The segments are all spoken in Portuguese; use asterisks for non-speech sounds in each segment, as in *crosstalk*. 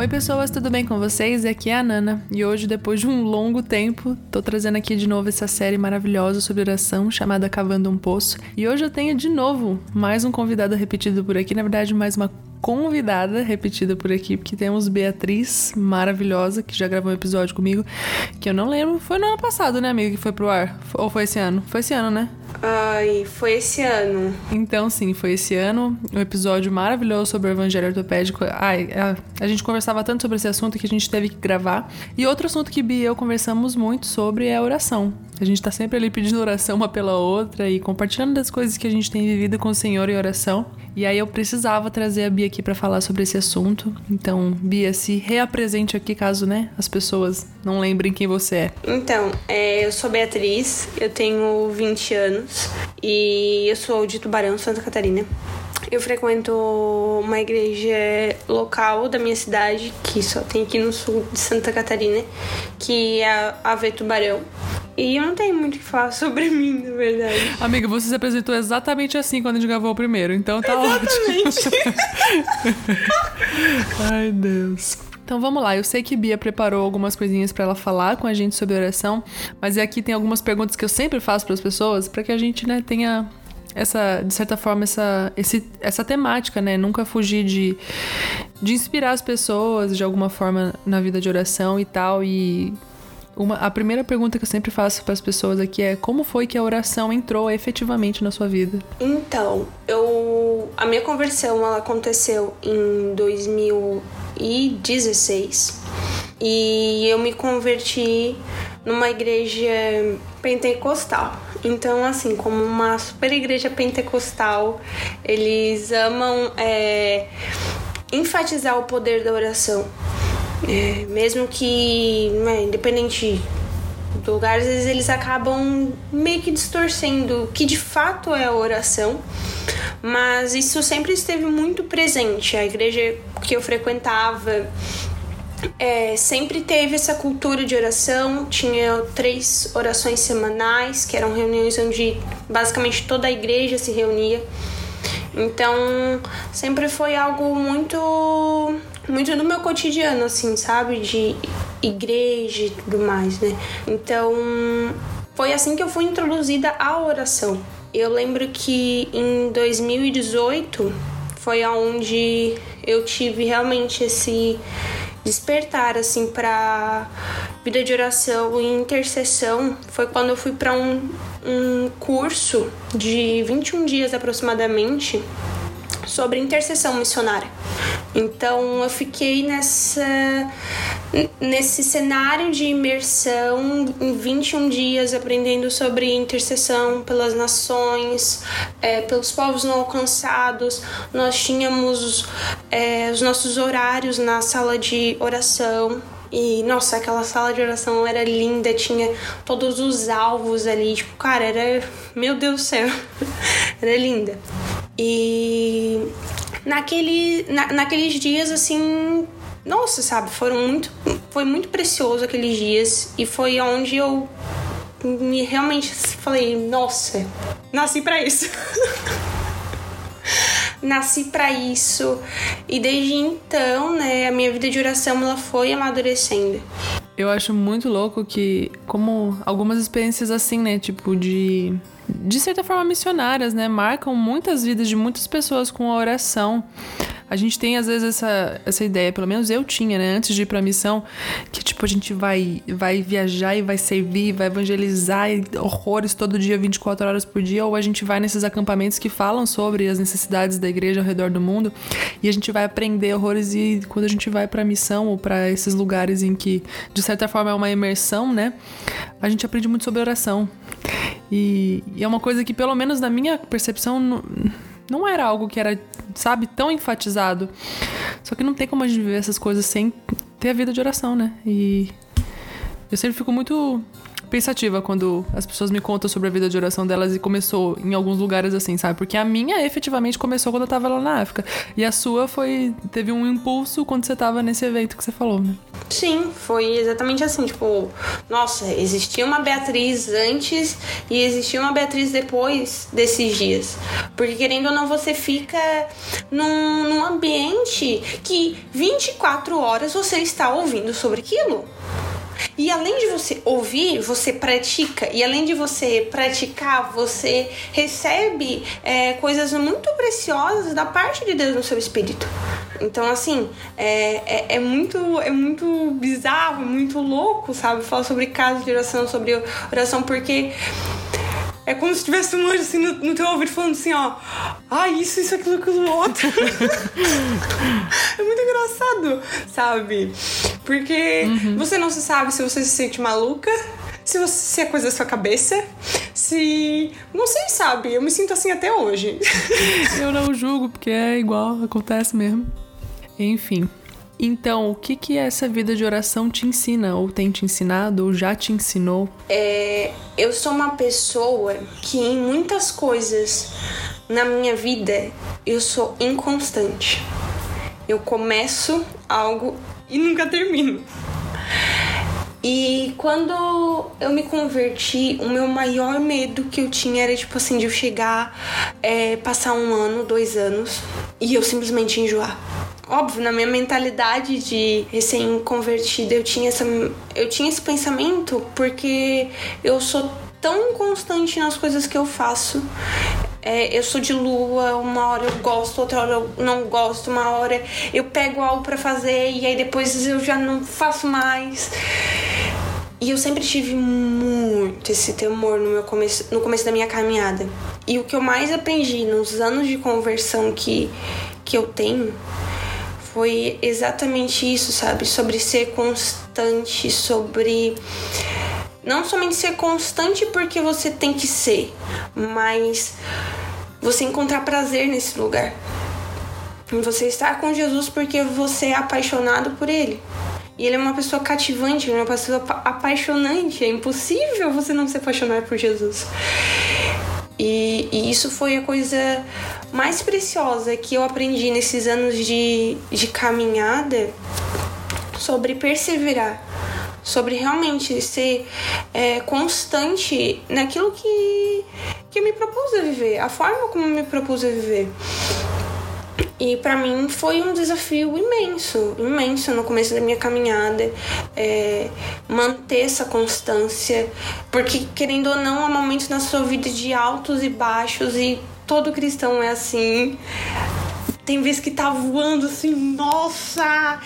Oi, pessoas, tudo bem com vocês? Aqui é a Nana e hoje, depois de um longo tempo, tô trazendo aqui de novo essa série maravilhosa sobre oração chamada Cavando um Poço. E hoje eu tenho de novo mais um convidado repetido por aqui, na verdade, mais uma convidada repetida por aqui, porque temos Beatriz, maravilhosa, que já gravou um episódio comigo, que eu não lembro, foi no ano passado, né, amiga, que foi pro ar? Ou foi esse ano? Foi esse ano, né? Ai, foi esse ano. Então, sim, foi esse ano. Um episódio maravilhoso sobre o evangelho ortopédico. Ai, a, a gente conversava tanto sobre esse assunto que a gente teve que gravar. E outro assunto que Bia e eu conversamos muito sobre é a oração. A gente tá sempre ali pedindo oração uma pela outra e compartilhando das coisas que a gente tem vivido com o Senhor em oração. E aí eu precisava trazer a Bia aqui para falar sobre esse assunto. Então, Bia, se reapresente aqui caso, né, as pessoas não lembrem quem você é. Então, é, eu sou Beatriz, eu tenho 20 anos e eu sou de Tubarão, Santa Catarina. Eu frequento uma igreja local da minha cidade, que só tem aqui no sul de Santa Catarina, que é a Ave Tubarão. E eu não tenho muito o que falar *laughs* sobre mim, na verdade. Amiga, você se apresentou exatamente assim quando a gente gravou o primeiro, então tá Exatamente. ótimo. *laughs* Ai, Deus. Então vamos lá, eu sei que Bia preparou algumas coisinhas para ela falar com a gente sobre oração, mas aqui tem algumas perguntas que eu sempre faço para as pessoas para que a gente, né, tenha essa, de certa forma, essa, esse, essa temática, né? Nunca fugir de, de inspirar as pessoas de alguma forma na vida de oração e tal. E uma, a primeira pergunta que eu sempre faço para as pessoas aqui é como foi que a oração entrou efetivamente na sua vida? Então, eu a minha conversão ela aconteceu em 2016 e eu me converti numa igreja pentecostal. Então, assim, como uma super igreja pentecostal, eles amam é, enfatizar o poder da oração. É, mesmo que, né, independente do lugar, às vezes eles acabam meio que distorcendo o que de fato é a oração. Mas isso sempre esteve muito presente. A igreja que eu frequentava é, sempre teve essa cultura de oração. Tinha três orações semanais, que eram reuniões onde basicamente toda a igreja se reunia. Então, sempre foi algo muito muito do meu cotidiano assim, sabe, de igreja e tudo mais, né? Então, foi assim que eu fui introduzida à oração. Eu lembro que em 2018 foi aonde eu tive realmente esse despertar assim para vida de oração e intercessão foi quando eu fui para um, um curso de 21 dias aproximadamente sobre intercessão missionária. Então eu fiquei nessa nesse cenário de imersão em 21 dias aprendendo sobre intercessão pelas nações, é, pelos povos não alcançados. Nós tínhamos é, os nossos horários na sala de oração. E, nossa, aquela sala de oração era linda, tinha todos os alvos ali. Tipo, cara, era. Meu Deus do céu. *laughs* era linda. E naquele, na, naqueles dias, assim, nossa, sabe, foram muito. Foi muito precioso aqueles dias e foi onde eu me realmente falei, nossa, nasci para isso. *laughs* nasci para isso e desde então, né, a minha vida de oração ela foi amadurecendo. Eu acho muito louco que, como algumas experiências assim, né, tipo de de certa forma missionárias, né, marcam muitas vidas de muitas pessoas com a oração. A gente tem às vezes essa, essa ideia, pelo menos eu tinha, né, antes de ir pra missão, que tipo a gente vai vai viajar e vai servir, vai evangelizar e horrores todo dia, 24 horas por dia, ou a gente vai nesses acampamentos que falam sobre as necessidades da igreja ao redor do mundo e a gente vai aprender horrores e quando a gente vai pra missão ou para esses lugares em que de certa forma é uma imersão, né, a gente aprende muito sobre oração. E, e é uma coisa que, pelo menos na minha percepção, não era algo que era, sabe, tão enfatizado. Só que não tem como a gente viver essas coisas sem ter a vida de oração, né? E eu sempre fico muito pensativa quando as pessoas me contam sobre a vida de oração delas e começou em alguns lugares assim, sabe? Porque a minha efetivamente começou quando eu tava lá na África. E a sua foi. teve um impulso quando você tava nesse evento que você falou, né? Sim, foi exatamente assim, tipo, nossa, existia uma Beatriz antes e existia uma Beatriz depois desses dias. Porque querendo ou não, você fica num, num ambiente que 24 horas você está ouvindo sobre aquilo. E além de você ouvir, você pratica. E além de você praticar, você recebe é, coisas muito preciosas da parte de Deus no seu espírito. Então, assim, é, é, é, muito, é muito bizarro, muito louco, sabe? Falar sobre casos de oração, sobre oração, porque é como se tivesse um anjo assim no, no teu ouvido falando assim, ó. Ah, isso, isso, aquilo, aquilo, outro. *laughs* é muito engraçado, sabe? Porque uhum. você não se sabe se você se sente maluca, se, você, se é coisa da sua cabeça, se. Não sei, sabe? Eu me sinto assim até hoje. eu não julgo, porque é igual, acontece mesmo. Enfim. Então, o que que essa vida de oração te ensina, ou tem te ensinado, ou já te ensinou? É, eu sou uma pessoa que em muitas coisas na minha vida eu sou inconstante. Eu começo algo e nunca termino. E quando eu me converti, o meu maior medo que eu tinha era, tipo assim, de eu chegar, é, passar um ano, dois anos, e eu simplesmente enjoar. Óbvio, na minha mentalidade de recém-convertida, eu tinha essa eu tinha esse pensamento porque eu sou tão constante nas coisas que eu faço. É, eu sou de lua, uma hora eu gosto, outra hora eu não gosto, uma hora eu pego algo para fazer e aí depois eu já não faço mais. E eu sempre tive muito esse temor no meu começo, no começo da minha caminhada. E o que eu mais aprendi nos anos de conversão que, que eu tenho foi exatamente isso, sabe? Sobre ser constante, sobre não somente ser constante porque você tem que ser, mas você encontrar prazer nesse lugar. Você estar com Jesus porque você é apaixonado por ele. E ele é uma pessoa cativante, uma pessoa apaixonante. É impossível você não se apaixonar por Jesus. E, e, isso foi a coisa mais preciosa que eu aprendi nesses anos de, de caminhada sobre perseverar, sobre realmente ser é, constante naquilo que, que eu me propus a viver, a forma como eu me propus a viver. E para mim foi um desafio imenso, imenso no começo da minha caminhada, é, manter essa constância, porque querendo ou não, há momentos na sua vida de altos e baixos e todo cristão é assim. Tem vezes que tá voando assim, nossa,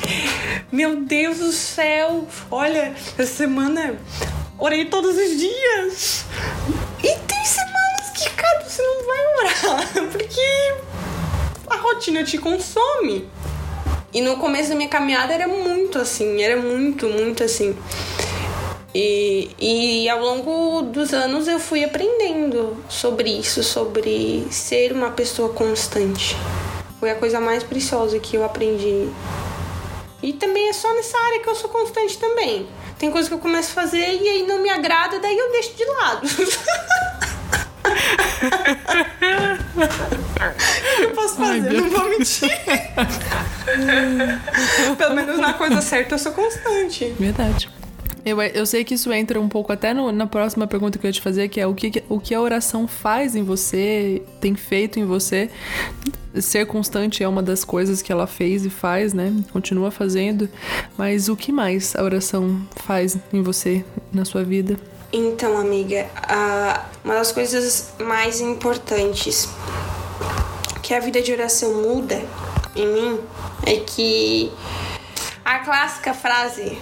meu Deus do céu, olha, essa semana orei todos os dias. E tem semanas que, cara, você não vai orar, *laughs* porque a rotina te consome. E no começo da minha caminhada era muito assim, era muito, muito assim. E, e ao longo dos anos eu fui aprendendo sobre isso, sobre ser uma pessoa constante. Foi a coisa mais preciosa que eu aprendi. E também é só nessa área que eu sou constante também. Tem coisa que eu começo a fazer e aí não me agrada, daí eu deixo de lado. *laughs* eu posso fazer, Ai, não vou mentir. Pelo menos na coisa certa eu sou constante. Verdade. Eu, eu sei que isso entra um pouco até no, na próxima pergunta que eu ia te fazer, que é o que, o que a oração faz em você, tem feito em você. Ser constante é uma das coisas que ela fez e faz, né? Continua fazendo. Mas o que mais a oração faz em você, na sua vida? Então, amiga, uma das coisas mais importantes que a vida de oração muda em mim é que a clássica frase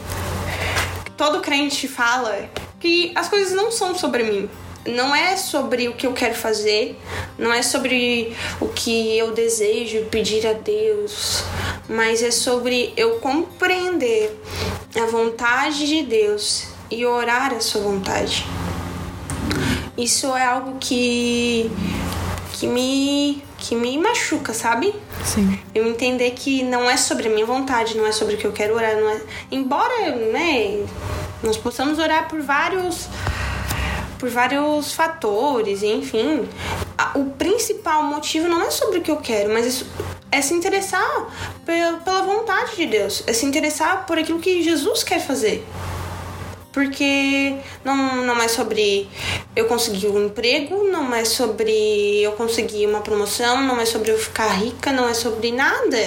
todo crente fala que as coisas não são sobre mim. Não é sobre o que eu quero fazer, não é sobre o que eu desejo pedir a Deus, mas é sobre eu compreender a vontade de Deus e orar a sua vontade. Isso é algo que que me que me machuca, sabe? Sim. Eu entender que não é sobre a minha vontade, não é sobre o que eu quero orar, não é. Embora, né, nós possamos orar por vários por vários fatores, enfim. O principal motivo não é sobre o que eu quero, mas é se interessar pela vontade de Deus, é se interessar por aquilo que Jesus quer fazer. Porque não, não é sobre eu conseguir um emprego, não é sobre eu conseguir uma promoção, não é sobre eu ficar rica, não é sobre nada.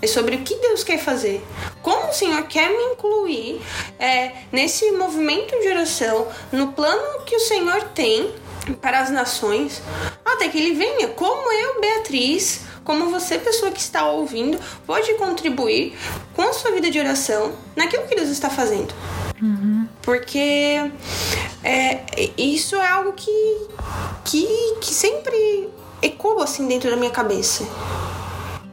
É sobre o que Deus quer fazer. Como o Senhor quer me incluir é, nesse movimento de oração, no plano que o Senhor tem para as nações, até que Ele venha. Como eu, Beatriz, como você, pessoa que está ouvindo, pode contribuir com a sua vida de oração naquilo que Deus está fazendo. Uhum. Porque é, isso é algo que, que, que sempre ecoa assim dentro da minha cabeça.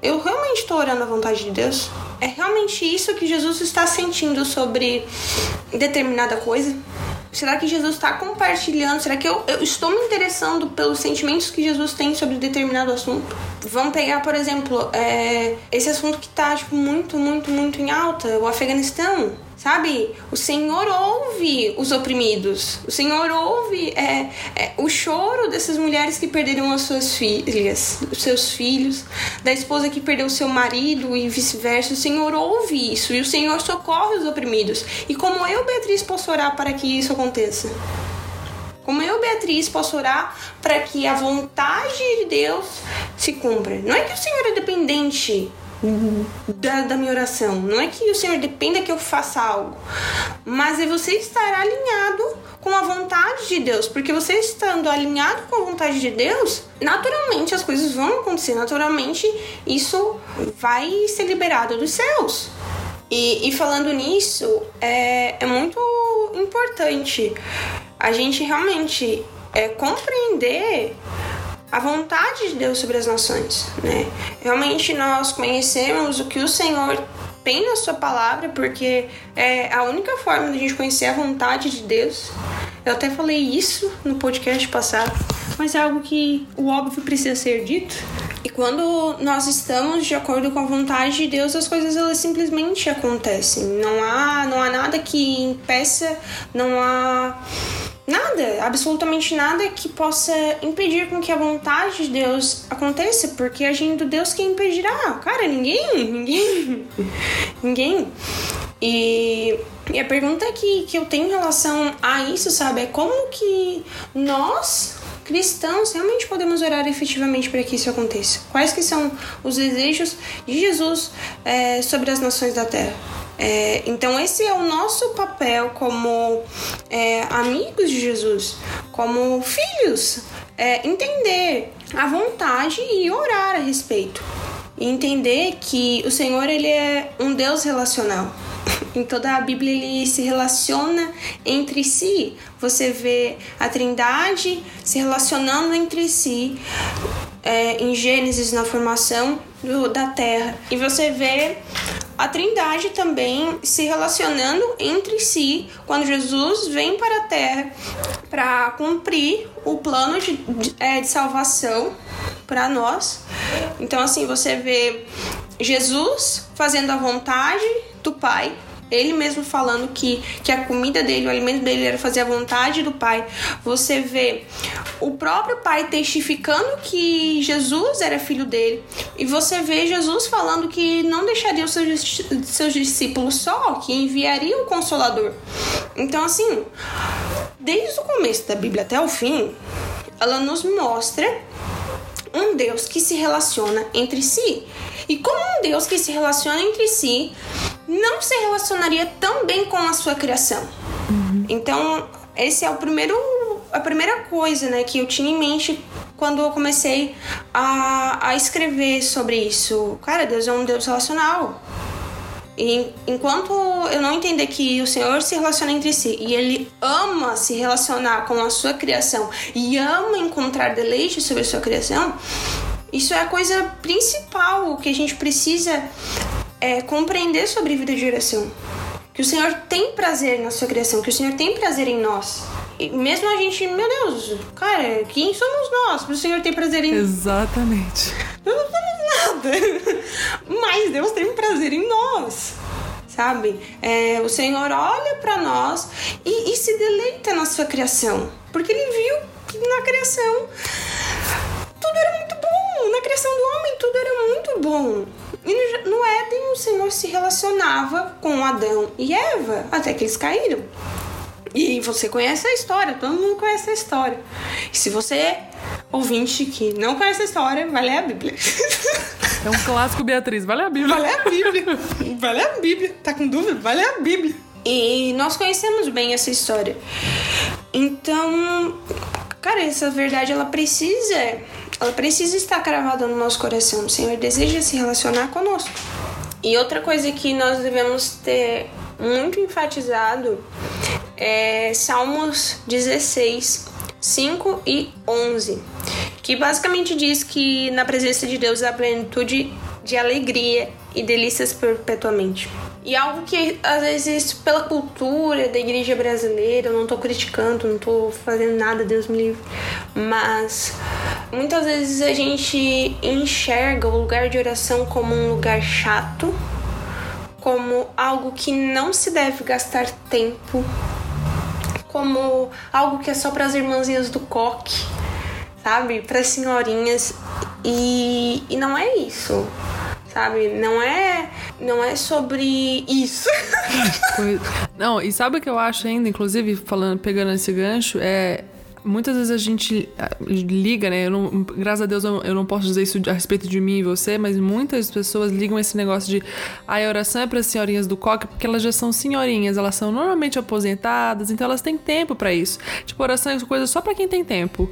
Eu realmente estou orando à vontade de Deus? É realmente isso que Jesus está sentindo sobre determinada coisa? Será que Jesus está compartilhando? Será que eu, eu, estou me interessando pelos sentimentos que Jesus tem sobre determinado assunto? Vamos pegar, por exemplo, é, esse assunto que está tipo, muito, muito, muito em alta, o Afeganistão. Sabe? O Senhor ouve os oprimidos. O Senhor ouve é, é, o choro dessas mulheres que perderam as suas filhas, os seus filhos, da esposa que perdeu seu marido e vice-versa. O Senhor ouve isso e o Senhor socorre os oprimidos. E como eu, Beatriz, posso orar para que isso aconteça? Como eu, Beatriz, posso orar para que a vontade de Deus se cumpra? Não é que o Senhor é dependente da, da, minha oração. Não é que o Senhor dependa que eu faça algo, mas é você estar alinhado com a vontade de Deus, porque você estando alinhado com a vontade de Deus, naturalmente as coisas vão acontecer, naturalmente isso vai ser liberado dos céus. E, e falando nisso, é, é muito importante a gente realmente é, compreender a vontade de Deus sobre as nações, né? Realmente nós conhecemos o que o Senhor tem na sua palavra, porque é a única forma de a gente conhecer a vontade de Deus. Eu até falei isso no podcast passado, mas é algo que o óbvio precisa ser dito. E quando nós estamos de acordo com a vontade de Deus, as coisas elas simplesmente acontecem. Não há, não há nada que impeça, não há nada, absolutamente nada que possa impedir com que a vontade de Deus aconteça, porque agindo Deus quem impedirá? Cara, ninguém, ninguém, *laughs* ninguém. E, e a pergunta que, que eu tenho em relação a isso, sabe, é como que nós cristãos realmente podemos orar efetivamente para que isso aconteça? Quais que são os desejos de Jesus é, sobre as nações da Terra? É, então, esse é o nosso papel como é, amigos de Jesus, como filhos, é, entender a vontade e orar a respeito. E entender que o Senhor ele é um Deus relacional. Em toda a Bíblia ele se relaciona entre si. Você vê a Trindade se relacionando entre si é, em Gênesis na formação do, da Terra. E você vê a Trindade também se relacionando entre si quando Jesus vem para a Terra para cumprir o plano de, de, é, de salvação para nós. Então, assim, você vê Jesus fazendo a vontade do Pai ele mesmo falando que, que a comida dele, o alimento dele era fazer a vontade do Pai. Você vê o próprio Pai testificando que Jesus era filho dele. E você vê Jesus falando que não deixaria os seus, seus discípulos só, que enviaria um consolador. Então, assim, desde o começo da Bíblia até o fim, ela nos mostra um Deus que se relaciona entre si. E como um Deus que se relaciona entre si não se relacionaria tão bem com a sua criação. Uhum. Então, esse é o primeiro a primeira coisa, né, que eu tinha em mente quando eu comecei a, a escrever sobre isso. Cara, Deus é um Deus relacional. E enquanto eu não entender que o Senhor se relaciona entre si e Ele ama se relacionar com a sua criação e ama encontrar deleite sobre a sua criação, isso é a coisa principal que a gente precisa é, compreender sobre vida de oração. Que o Senhor tem prazer na sua criação, que o Senhor tem prazer em nós. E mesmo a gente, meu Deus, cara, quem somos nós para o Senhor ter prazer em Exatamente. Nós não somos nada. *laughs* Mas Deus tem prazer em nós sabe? É, o Senhor olha para nós e, e se deleita na sua criação, porque ele viu que na criação tudo era muito bom, na criação do homem tudo era muito bom. E no Éden o Senhor se relacionava com Adão e Eva até que eles caíram. E você conhece a história, todo mundo conhece a história. E se você é ouvinte que não conhece a história, vai ler a Bíblia. *laughs* É um clássico, Beatriz. Vai ler a Bíblia. Vai ler a Bíblia. Vai ler a Bíblia. Tá com dúvida? Vai ler a Bíblia. E nós conhecemos bem essa história. Então, cara, essa verdade ela precisa, ela precisa estar cravada no nosso coração. O Senhor deseja se relacionar conosco. E outra coisa que nós devemos ter muito enfatizado é Salmos 16, 5 e 11, que basicamente diz que na presença de Deus há plenitude de alegria e delícias perpetuamente. E algo que às vezes pela cultura da igreja brasileira, eu não tô criticando, não tô fazendo nada, Deus me livre, mas muitas vezes a gente enxerga o lugar de oração como um lugar chato, como algo que não se deve gastar tempo como algo que é só para as irmãzinhas do coque, sabe? Para as senhorinhas. E, e não é isso sabe? Não é, não é sobre isso. *laughs* não, e sabe o que eu acho ainda, inclusive falando, pegando esse gancho, é muitas vezes a gente ah, liga, né? Eu não, graças a Deus eu não posso dizer isso a respeito de mim e você, mas muitas pessoas ligam esse negócio de a oração é para as senhorinhas do coque porque elas já são senhorinhas, elas são normalmente aposentadas, então elas têm tempo para isso. Tipo, oração é coisa só para quem tem tempo.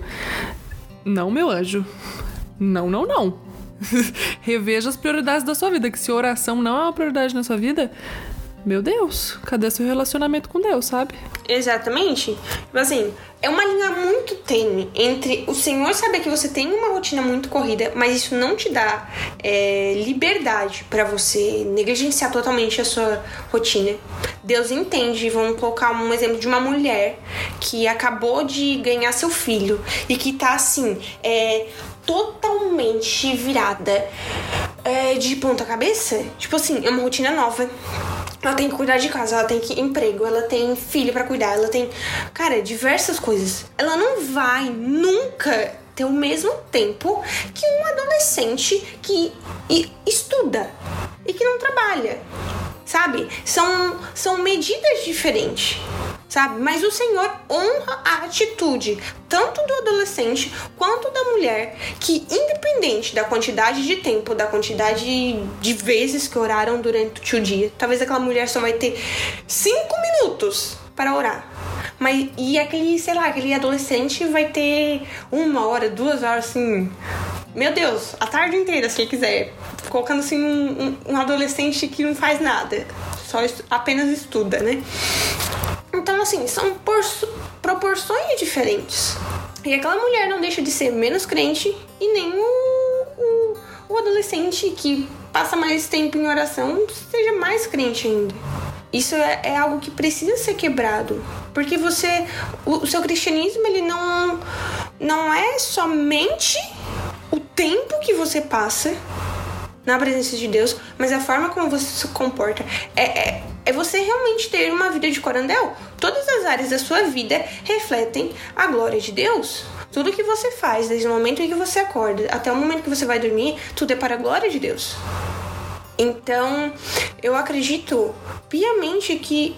Não, meu anjo. Não, não, não. *laughs* Reveja as prioridades da sua vida, que se oração não é uma prioridade na sua vida, meu Deus, cadê seu relacionamento com Deus, sabe? Exatamente. Tipo assim, é uma linha muito tênue entre o Senhor saber que você tem uma rotina muito corrida, mas isso não te dá é, liberdade para você negligenciar totalmente a sua rotina. Deus entende, vamos colocar um exemplo de uma mulher que acabou de ganhar seu filho e que tá assim, é, totalmente virada é, de ponta cabeça. Tipo assim, é uma rotina nova ela tem que cuidar de casa, ela tem que emprego, ela tem filho para cuidar, ela tem, cara, diversas coisas. Ela não vai nunca ter o mesmo tempo que um adolescente que estuda e que não trabalha. Sabe? São são medidas diferentes sabe? Mas o Senhor honra a atitude tanto do adolescente quanto da mulher, que independente da quantidade de tempo, da quantidade de vezes que oraram durante o dia, talvez aquela mulher só vai ter cinco minutos para orar. Mas e aquele, sei lá, aquele adolescente vai ter uma hora, duas horas assim. Meu Deus, a tarde inteira, se ele quiser. Colocando assim um, um, um adolescente que não faz nada. Só apenas estuda, né? Então, assim, são proporções diferentes. E aquela mulher não deixa de ser menos crente e nem o, o, o adolescente que passa mais tempo em oração seja mais crente ainda. Isso é, é, algo que precisa ser quebrado. Porque você. O, o, seu cristianismo, ele não, não é somente o tempo que você passa na presença de Deus, mas a forma como você se comporta. É, é, é você realmente ter uma vida de corandel. Todas as áreas da sua vida refletem a glória de Deus. Tudo que você faz, desde o momento em que você acorda até o momento que você vai dormir, tudo é para a glória de Deus. Então, eu acredito piamente que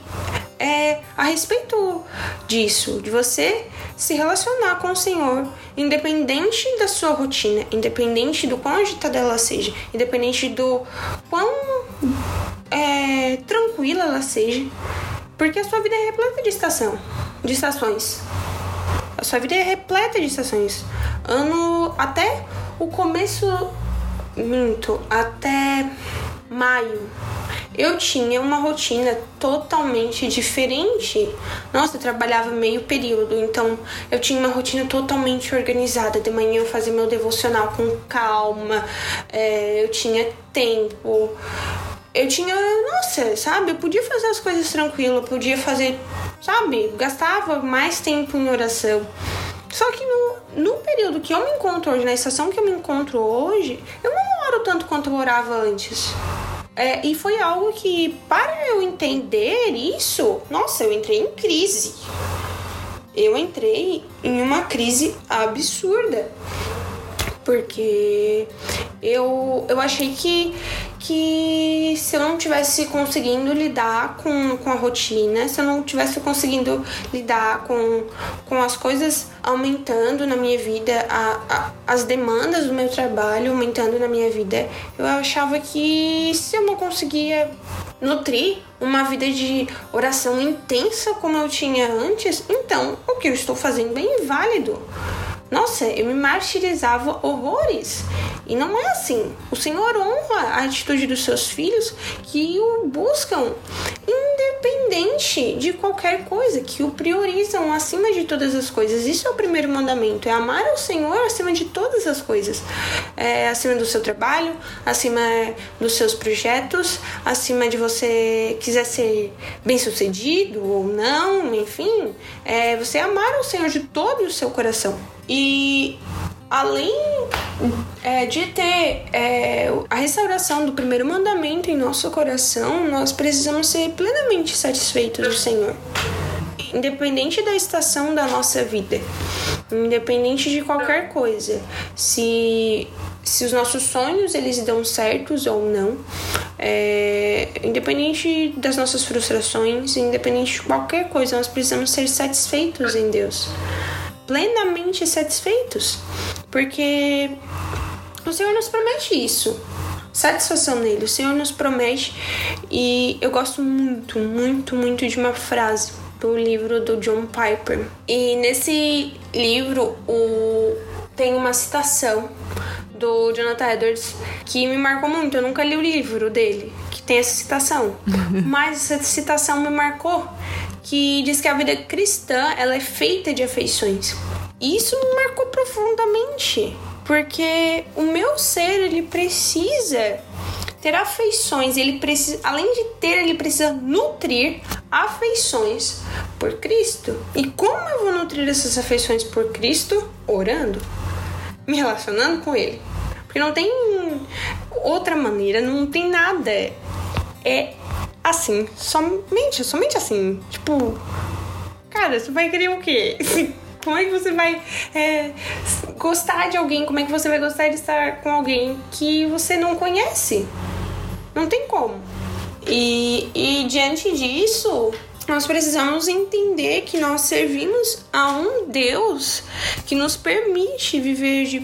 é a respeito disso, de você se relacionar com o Senhor, independente da sua rotina, independente do quão agitada ela seja, independente do quão é, tranquila ela seja, porque a sua vida é repleta de estação, de estações. A sua vida é repleta de estações. Ano até o começo minto, até maio eu tinha uma rotina totalmente diferente. Nossa, eu trabalhava meio período, então eu tinha uma rotina totalmente organizada. De manhã eu fazia meu devocional com calma, é, eu tinha tempo. Eu tinha, nossa, sabe? Eu podia fazer as coisas tranquilo, eu podia fazer, sabe? Gastava mais tempo em oração. Só que no, no período que eu me encontro hoje, na estação que eu me encontro hoje, eu não oro tanto quanto eu orava antes. É, e foi algo que, para eu entender isso, nossa, eu entrei em crise. Eu entrei em uma crise absurda. Porque eu, eu achei que que se eu não tivesse conseguindo lidar com, com a rotina, se eu não tivesse conseguindo lidar com, com as coisas aumentando na minha vida, a, a, as demandas do meu trabalho aumentando na minha vida, eu achava que se eu não conseguia nutrir uma vida de oração intensa como eu tinha antes, então o que eu estou fazendo é inválido. Nossa, eu me martirizava horrores. E não é assim. O Senhor honra a atitude dos seus filhos que o buscam independente de qualquer coisa, que o priorizam acima de todas as coisas. Isso é o primeiro mandamento: é amar o Senhor acima de todas as coisas. É, acima do seu trabalho, acima dos seus projetos, acima de você quiser ser bem sucedido ou não, enfim, é você amar o Senhor de todo o seu coração. E além é, de ter é, a restauração do primeiro mandamento em nosso coração, nós precisamos ser plenamente satisfeitos do Senhor. Independente da estação da nossa vida, independente de qualquer coisa, se, se os nossos sonhos eles dão certos ou não, é, independente das nossas frustrações, independente de qualquer coisa, nós precisamos ser satisfeitos em Deus plenamente satisfeitos, porque o Senhor nos promete isso. Satisfação nele. O Senhor nos promete. E eu gosto muito, muito, muito de uma frase do livro do John Piper. E nesse livro o... tem uma citação do Jonathan Edwards que me marcou muito. Eu nunca li o livro dele, que tem essa citação. *laughs* Mas essa citação me marcou que diz que a vida cristã ela é feita de afeições. E isso me marcou profundamente, porque o meu ser ele precisa ter afeições, ele precisa, além de ter, ele precisa nutrir afeições por Cristo. E como eu vou nutrir essas afeições por Cristo? Orando, me relacionando com ele. Porque não tem outra maneira, não tem nada. É assim, somente, somente assim. Tipo, cara, você vai querer o quê? *laughs* Como é que você vai é, gostar de alguém? Como é que você vai gostar de estar com alguém que você não conhece? Não tem como. E, e diante disso, nós precisamos entender que nós servimos a um Deus que nos permite viver de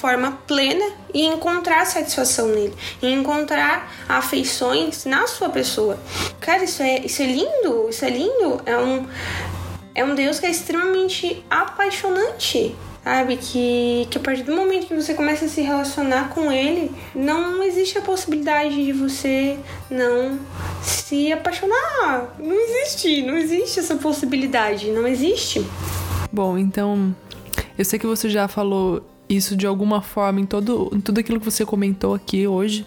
forma plena e encontrar satisfação nele, e encontrar afeições na sua pessoa. Cara, isso é, isso é lindo, isso é lindo. É um, é um Deus que é extremamente apaixonante. Sabe? Que, que a partir do momento que você começa a se relacionar com ele, não existe a possibilidade de você não se apaixonar. Não existe, não existe essa possibilidade, não existe. Bom, então eu sei que você já falou isso de alguma forma em, todo, em tudo aquilo que você comentou aqui hoje.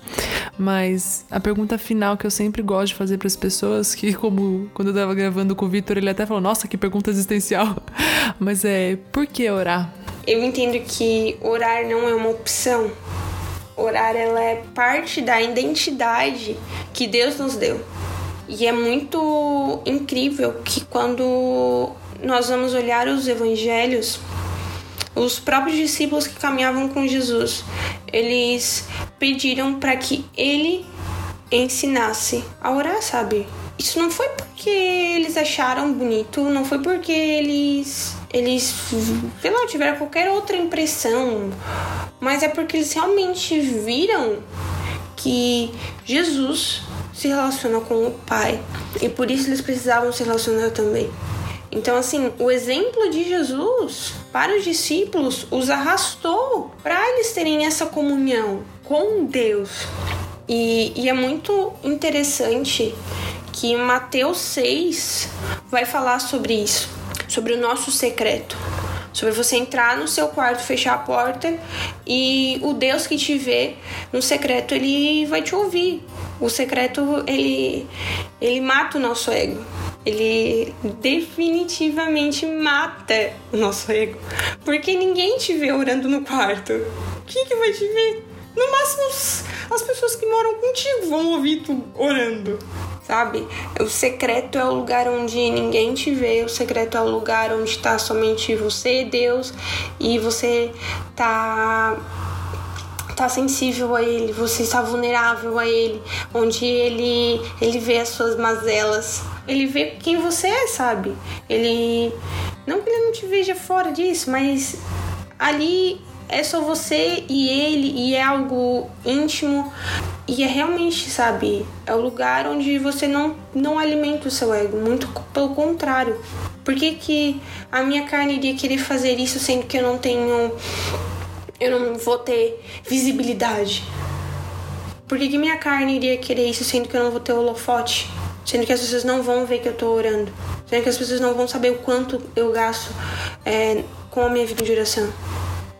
Mas a pergunta final que eu sempre gosto de fazer para as pessoas, que como quando eu tava gravando com o Vitor, ele até falou: "Nossa, que pergunta existencial". *laughs* Mas é, por que orar? Eu entendo que orar não é uma opção. Orar ela é parte da identidade que Deus nos deu. E é muito incrível que quando nós vamos olhar os evangelhos, os próprios discípulos que caminhavam com Jesus, eles pediram para que ele ensinasse a orar, sabe? Isso não foi porque eles acharam bonito, não foi porque eles eles, sei lá, tiveram qualquer outra impressão, mas é porque eles realmente viram que Jesus se relaciona com o Pai e por isso eles precisavam se relacionar também. Então, assim, o exemplo de Jesus para os discípulos os arrastou para eles terem essa comunhão com Deus. E, e é muito interessante que Mateus 6 vai falar sobre isso, sobre o nosso secreto sobre você entrar no seu quarto, fechar a porta e o Deus que te vê no secreto, ele vai te ouvir. O secreto, ele ele mata o nosso ego ele definitivamente mata o nosso ego. Porque ninguém te vê orando no quarto. Quem que vai te ver? No máximo as pessoas que moram contigo vão ouvir tu orando sabe? O secreto é o lugar onde ninguém te vê, o secreto é o lugar onde está somente você Deus e você tá tá sensível a ele, você está vulnerável a ele, onde ele ele vê as suas mazelas, ele vê quem você é, sabe? Ele não que ele não te veja fora disso, mas ali é só você e ele e é algo íntimo e é realmente, sabe, é o lugar onde você não, não alimenta o seu ego, muito pelo contrário. Por que, que a minha carne iria querer fazer isso sendo que eu não tenho. Eu não vou ter visibilidade? Por que, que minha carne iria querer isso sendo que eu não vou ter holofote? Sendo que as pessoas não vão ver que eu tô orando? Sendo que as pessoas não vão saber o quanto eu gasto é, com a minha vida de oração?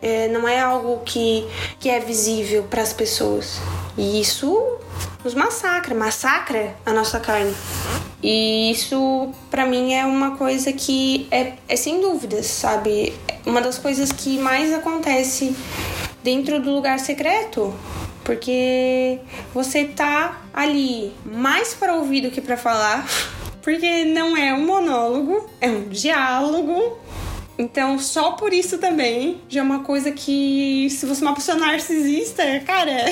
É, não é algo que, que é visível para as pessoas. E isso nos massacra, massacra a nossa carne. E isso, para mim, é uma coisa que é, é sem dúvidas, sabe? Uma das coisas que mais acontece dentro do lugar secreto. Porque você tá ali mais para ouvir do que para falar. *laughs* Porque não é um monólogo, é um diálogo então, só por isso também já é uma coisa que, se você é uma pessoa narcisista, cara,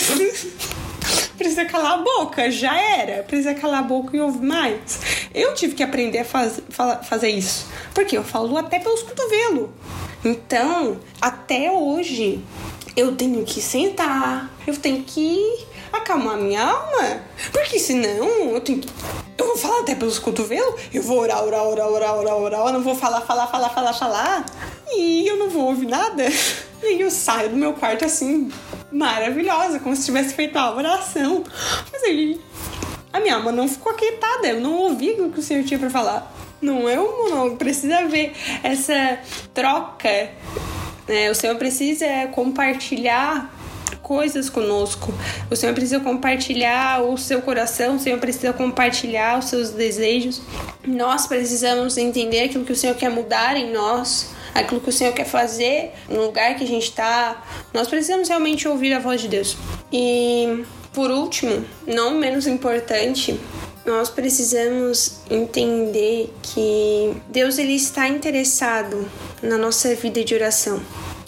*laughs* precisa calar a boca, já era. Precisa calar a boca e ouvir mais. Eu tive que aprender a faz, fazer isso, porque eu falo até pelos cotovelos. Então, até hoje, eu tenho que sentar, eu tenho que acalmar minha alma, porque senão eu tenho que eu vou falar até pelos cotovelos, eu vou orar, orar, orar, orar, orar, orar, eu não vou falar, falar, falar, falar, falar, e eu não vou ouvir nada. *laughs* E eu saio do meu quarto assim, maravilhosa, como se tivesse feito uma oração. Mas aí a minha alma não ficou aquietada, eu não ouvi o que o Senhor tinha para falar. Não é um monólogo, precisa ver essa troca. Né? O Senhor precisa compartilhar coisas conosco. O Senhor precisa compartilhar o seu coração, o Senhor precisa compartilhar os seus desejos. Nós precisamos entender aquilo que o Senhor quer mudar em nós, aquilo que o Senhor quer fazer no lugar que a gente está. Nós precisamos realmente ouvir a voz de Deus. E por último, não menos importante, nós precisamos entender que Deus ele está interessado na nossa vida de oração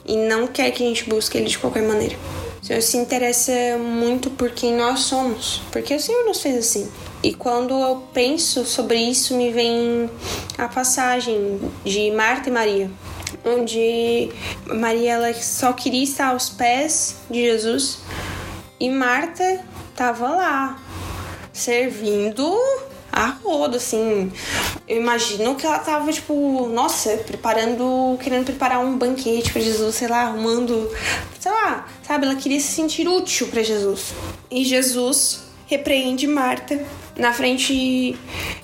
e não quer que a gente busque ele de qualquer maneira. O Senhor se interessa muito por quem nós somos, porque o Senhor nos fez assim. E quando eu penso sobre isso, me vem a passagem de Marta e Maria, onde Maria ela só queria estar aos pés de Jesus e Marta estava lá servindo a rodo, assim. Eu imagino que ela tava, tipo, nossa, preparando, querendo preparar um banquete para Jesus, sei lá, arrumando, sei lá, sabe? Ela queria se sentir útil para Jesus. E Jesus repreende Marta na frente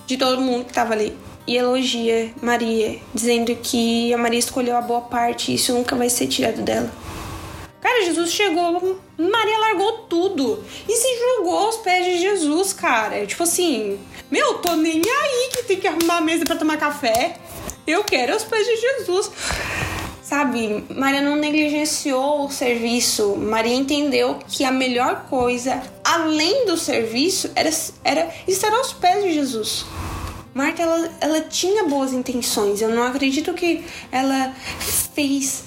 de todo mundo que tava ali e elogia Maria, dizendo que a Maria escolheu a boa parte e isso nunca vai ser tirado dela. Cara, Jesus chegou, Maria largou tudo e se jogou aos pés de Jesus, cara. Tipo assim, meu, tô nem aí que tem que arrumar a mesa para tomar café. Eu quero aos pés de Jesus. Sabe, Maria não negligenciou o serviço. Maria entendeu que a melhor coisa, além do serviço, era, era estar aos pés de Jesus. Marta, ela, ela tinha boas intenções. Eu não acredito que ela fez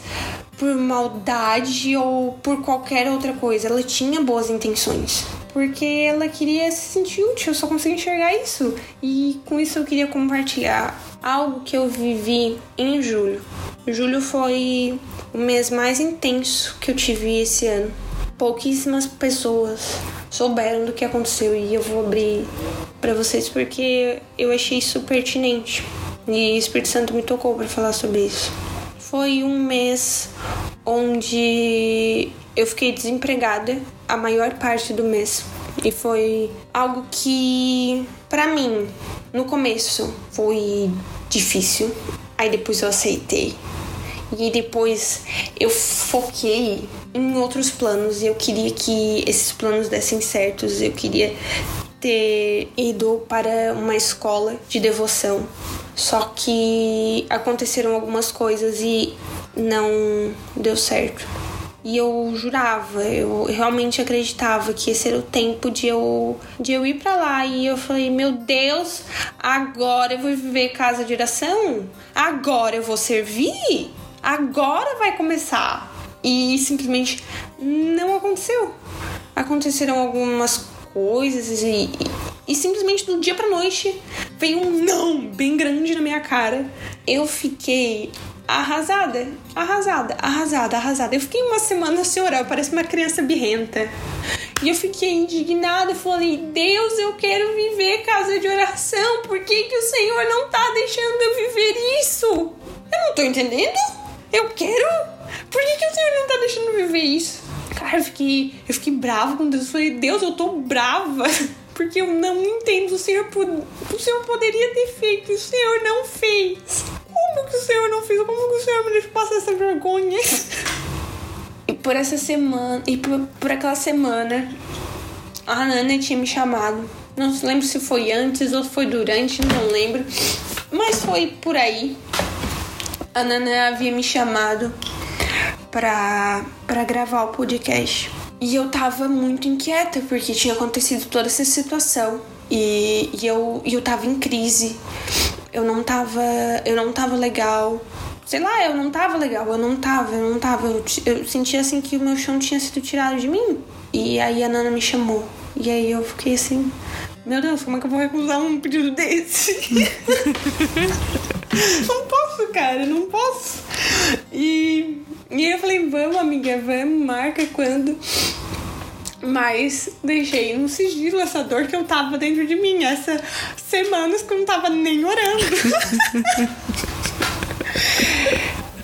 por maldade ou por qualquer outra coisa. Ela tinha boas intenções. Porque ela queria se sentir útil, eu só consigo enxergar isso. E com isso eu queria compartilhar algo que eu vivi em julho. Julho foi o mês mais intenso que eu tive esse ano. Pouquíssimas pessoas souberam do que aconteceu e eu vou abrir para vocês porque eu achei isso pertinente. E o Espírito Santo me tocou para falar sobre isso. Foi um mês onde eu fiquei desempregada a maior parte do mês. E foi algo que, para mim, no começo foi difícil. Aí depois eu aceitei. E depois eu foquei em outros planos. e Eu queria que esses planos dessem certos. Eu queria ter ido para uma escola de devoção. Só que aconteceram algumas coisas e não deu certo. E eu jurava, eu realmente acreditava que esse era o tempo de eu, de eu ir para lá. E eu falei, meu Deus, agora eu vou viver casa de oração? Agora eu vou servir? Agora vai começar. E simplesmente não aconteceu. Aconteceram algumas coisas e, e simplesmente do dia pra noite veio um não bem grande na minha cara. Eu fiquei arrasada, arrasada, arrasada, arrasada. Eu fiquei uma semana sem orar, parece uma criança birrenta. E eu fiquei indignada, falei: Deus, eu quero viver casa de oração, por que, que o Senhor não tá deixando eu viver isso? Eu não tô entendendo. Eu quero. Por que, que o Senhor não tá deixando eu viver isso? Cara, eu fiquei, eu fiquei brava com Deus. Eu falei: Deus, eu tô brava. *laughs* Porque eu não entendo. O Senhor, o Senhor poderia ter feito, o Senhor não fez. Como que o Senhor não fez? Como que o Senhor me deixou passar essa vergonha? *laughs* E por essa semana, e por, por aquela semana, a Nana tinha me chamado. Não lembro se foi antes ou foi durante, não lembro. Mas foi por aí. A Nana havia me chamado pra, pra gravar o podcast. E eu tava muito inquieta porque tinha acontecido toda essa situação. E, e eu, e eu tava em crise eu não tava. Eu não tava legal. Sei lá, eu não tava legal, eu não tava, eu não tava. Eu, eu sentia assim que o meu chão tinha sido tirado de mim. E aí a Nana me chamou. E aí eu fiquei assim, meu Deus, como é que eu vou recusar um pedido desse? *laughs* *laughs* não posso, cara, não posso. E, e eu falei, vamos, amiga, vamos, marca quando mas deixei no sigilo essa dor que eu tava dentro de mim. Essas semanas que eu não tava nem orando.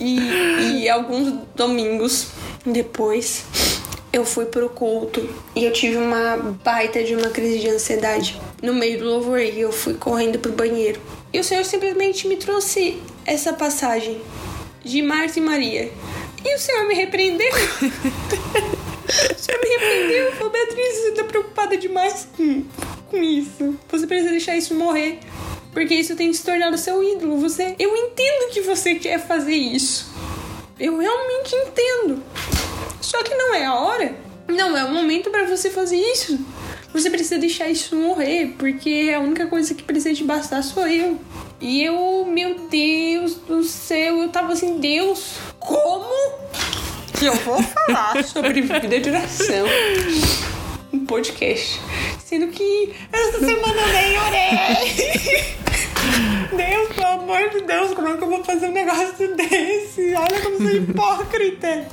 *laughs* e, e alguns domingos depois eu fui pro culto e eu tive uma baita de uma crise de ansiedade no meio do louvor e eu fui correndo pro banheiro. E o Senhor simplesmente me trouxe essa passagem de Marta e Maria. E o Senhor me repreendeu. *laughs* Já me repreendeu. Falou, Beatriz, você tá preocupada demais com, com isso. Você precisa deixar isso morrer. Porque isso tem se tornado seu ídolo. Você, eu entendo que você quer fazer isso. Eu realmente entendo. Só que não é a hora. Não é o momento para você fazer isso. Você precisa deixar isso morrer, porque a única coisa que precisa te bastar sou eu. E eu, meu Deus do céu, eu tava assim, Deus, como? que eu vou falar sobre vida de oração um podcast. Sendo que essa semana eu nem orei. Deus, pelo amor de Deus, como é que eu vou fazer um negócio desse? Olha como sou hipócrita.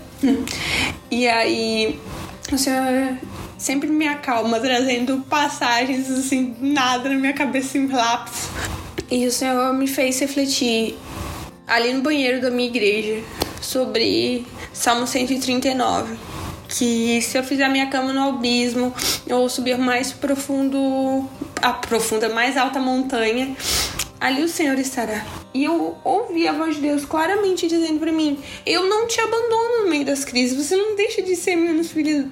E aí, o senhor sempre me acalma, trazendo passagens assim, nada na minha cabeça em lápis. E o senhor me fez refletir ali no banheiro da minha igreja sobre Salmo 139. Que se eu fizer a minha cama no abismo ou subir mais profundo, a profunda, mais alta montanha, ali o Senhor estará. E eu ouvi a voz de Deus claramente dizendo para mim: Eu não te abandono no meio das crises, você não deixa de ser menos filho,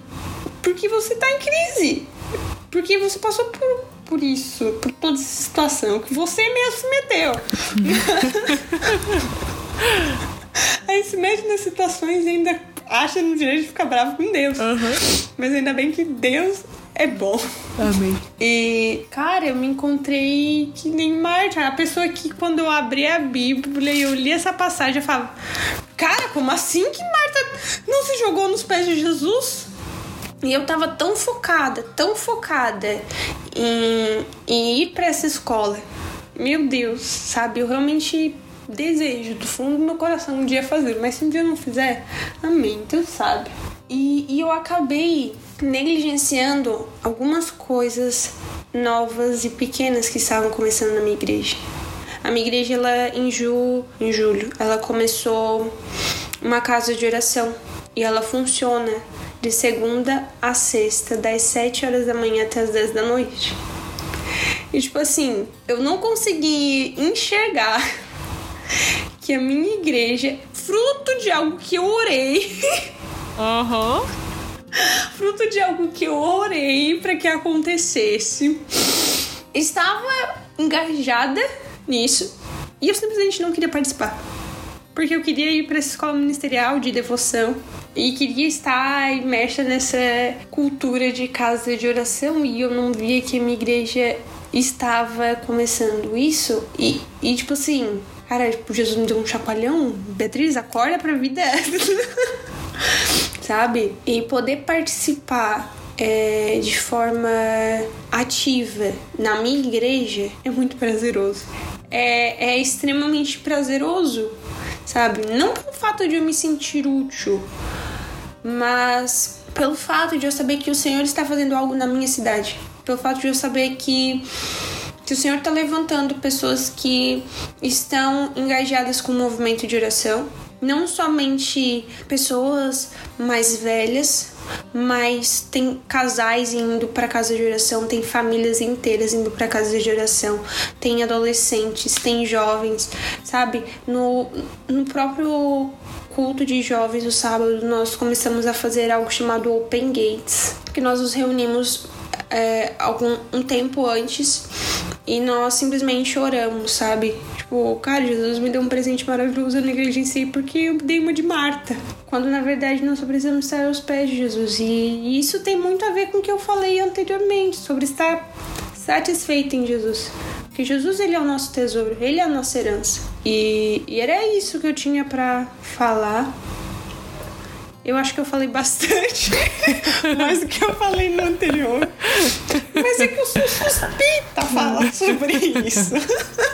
porque você tá em crise. Porque você passou por, por isso, por toda essa situação que você mesmo se meteu. *laughs* Aí se mete nas situações e ainda acha no direito de ficar bravo com Deus. Uhum. Mas ainda bem que Deus é bom. Amém. E, cara, eu me encontrei que nem Marta, a pessoa que quando eu abri a Bíblia e eu li essa passagem, eu falava, cara, como assim que Marta não se jogou nos pés de Jesus? E eu tava tão focada, tão focada em, em ir para essa escola. Meu Deus, sabe? Eu realmente desejo do fundo do meu coração um dia fazer, mas se um dia eu não fizer, amém, Deus sabe. E, e eu acabei negligenciando algumas coisas novas e pequenas que estavam começando na minha igreja. A minha igreja, ela, em, ju, em julho, ela começou uma casa de oração e ela funciona de segunda a sexta, das 7 horas da manhã até as 10 da noite. E tipo assim, eu não consegui enxergar *laughs* que a minha igreja, fruto de algo que eu orei. *laughs* Uhum. fruto de algo que eu orei para que acontecesse. Estava engajada nisso e eu simplesmente não queria participar. Porque eu queria ir para essa escola ministerial de devoção e queria estar imersa nessa cultura de casa de oração e eu não via que a minha igreja estava começando isso e, e tipo assim, cara, tipo, Jesus me deu um chacoalhão, Beatriz, acorda pra vida. *laughs* Sabe? E poder participar é, de forma ativa na minha igreja é muito prazeroso. É, é extremamente prazeroso, sabe? Não pelo fato de eu me sentir útil, mas pelo fato de eu saber que o Senhor está fazendo algo na minha cidade. Pelo fato de eu saber que, que o Senhor está levantando pessoas que estão engajadas com o movimento de oração. Não somente pessoas mais velhas, mas tem casais indo para casa de oração, tem famílias inteiras indo para casa de oração, tem adolescentes, tem jovens, sabe? No, no próprio culto de jovens no sábado, nós começamos a fazer algo chamado Open Gates, que nós nos reunimos é, algum um tempo antes e nós simplesmente oramos, sabe? Tipo, cara, Jesus me deu um presente maravilhoso, eu negligenciei porque eu dei uma de Marta. Quando na verdade nós só precisamos estar aos pés de Jesus. E isso tem muito a ver com o que eu falei anteriormente, sobre estar satisfeito em Jesus. Porque Jesus ele é o nosso tesouro, ele é a nossa herança. E, e era isso que eu tinha para falar. Eu acho que eu falei bastante *laughs* mais do que eu falei no anterior. Mas é que eu sou suspeita a falar sobre isso.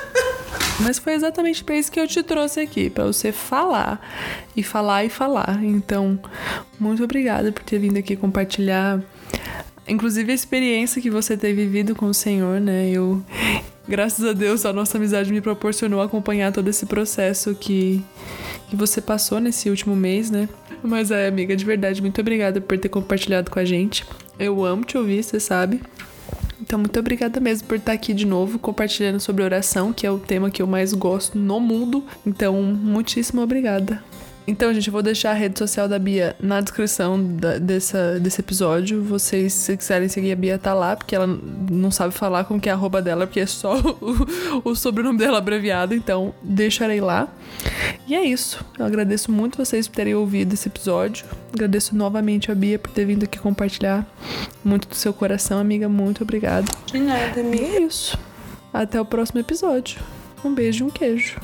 *laughs* Mas foi exatamente para isso que eu te trouxe aqui, para você falar e falar e falar. Então, muito obrigada por ter vindo aqui compartilhar inclusive a experiência que você tem vivido com o Senhor, né? Eu graças a Deus a nossa amizade me proporcionou acompanhar todo esse processo que que você passou nesse último mês, né? Mas é, amiga, de verdade, muito obrigada por ter compartilhado com a gente. Eu amo te ouvir, você sabe. Então, muito obrigada mesmo por estar aqui de novo compartilhando sobre oração, que é o tema que eu mais gosto no mundo. Então, muitíssimo obrigada. Então, gente, eu vou deixar a rede social da Bia na descrição da, dessa, desse episódio. Vocês, se quiserem seguir a Bia, tá lá, porque ela não sabe falar como que é a arroba dela, porque é só *laughs* o, o sobrenome dela abreviado, então deixarei lá. E é isso. Eu agradeço muito vocês por terem ouvido esse episódio. Agradeço novamente a Bia por ter vindo aqui compartilhar muito do seu coração, amiga. Muito obrigada. De nada, amiga. E é isso. Até o próximo episódio. Um beijo e um queijo.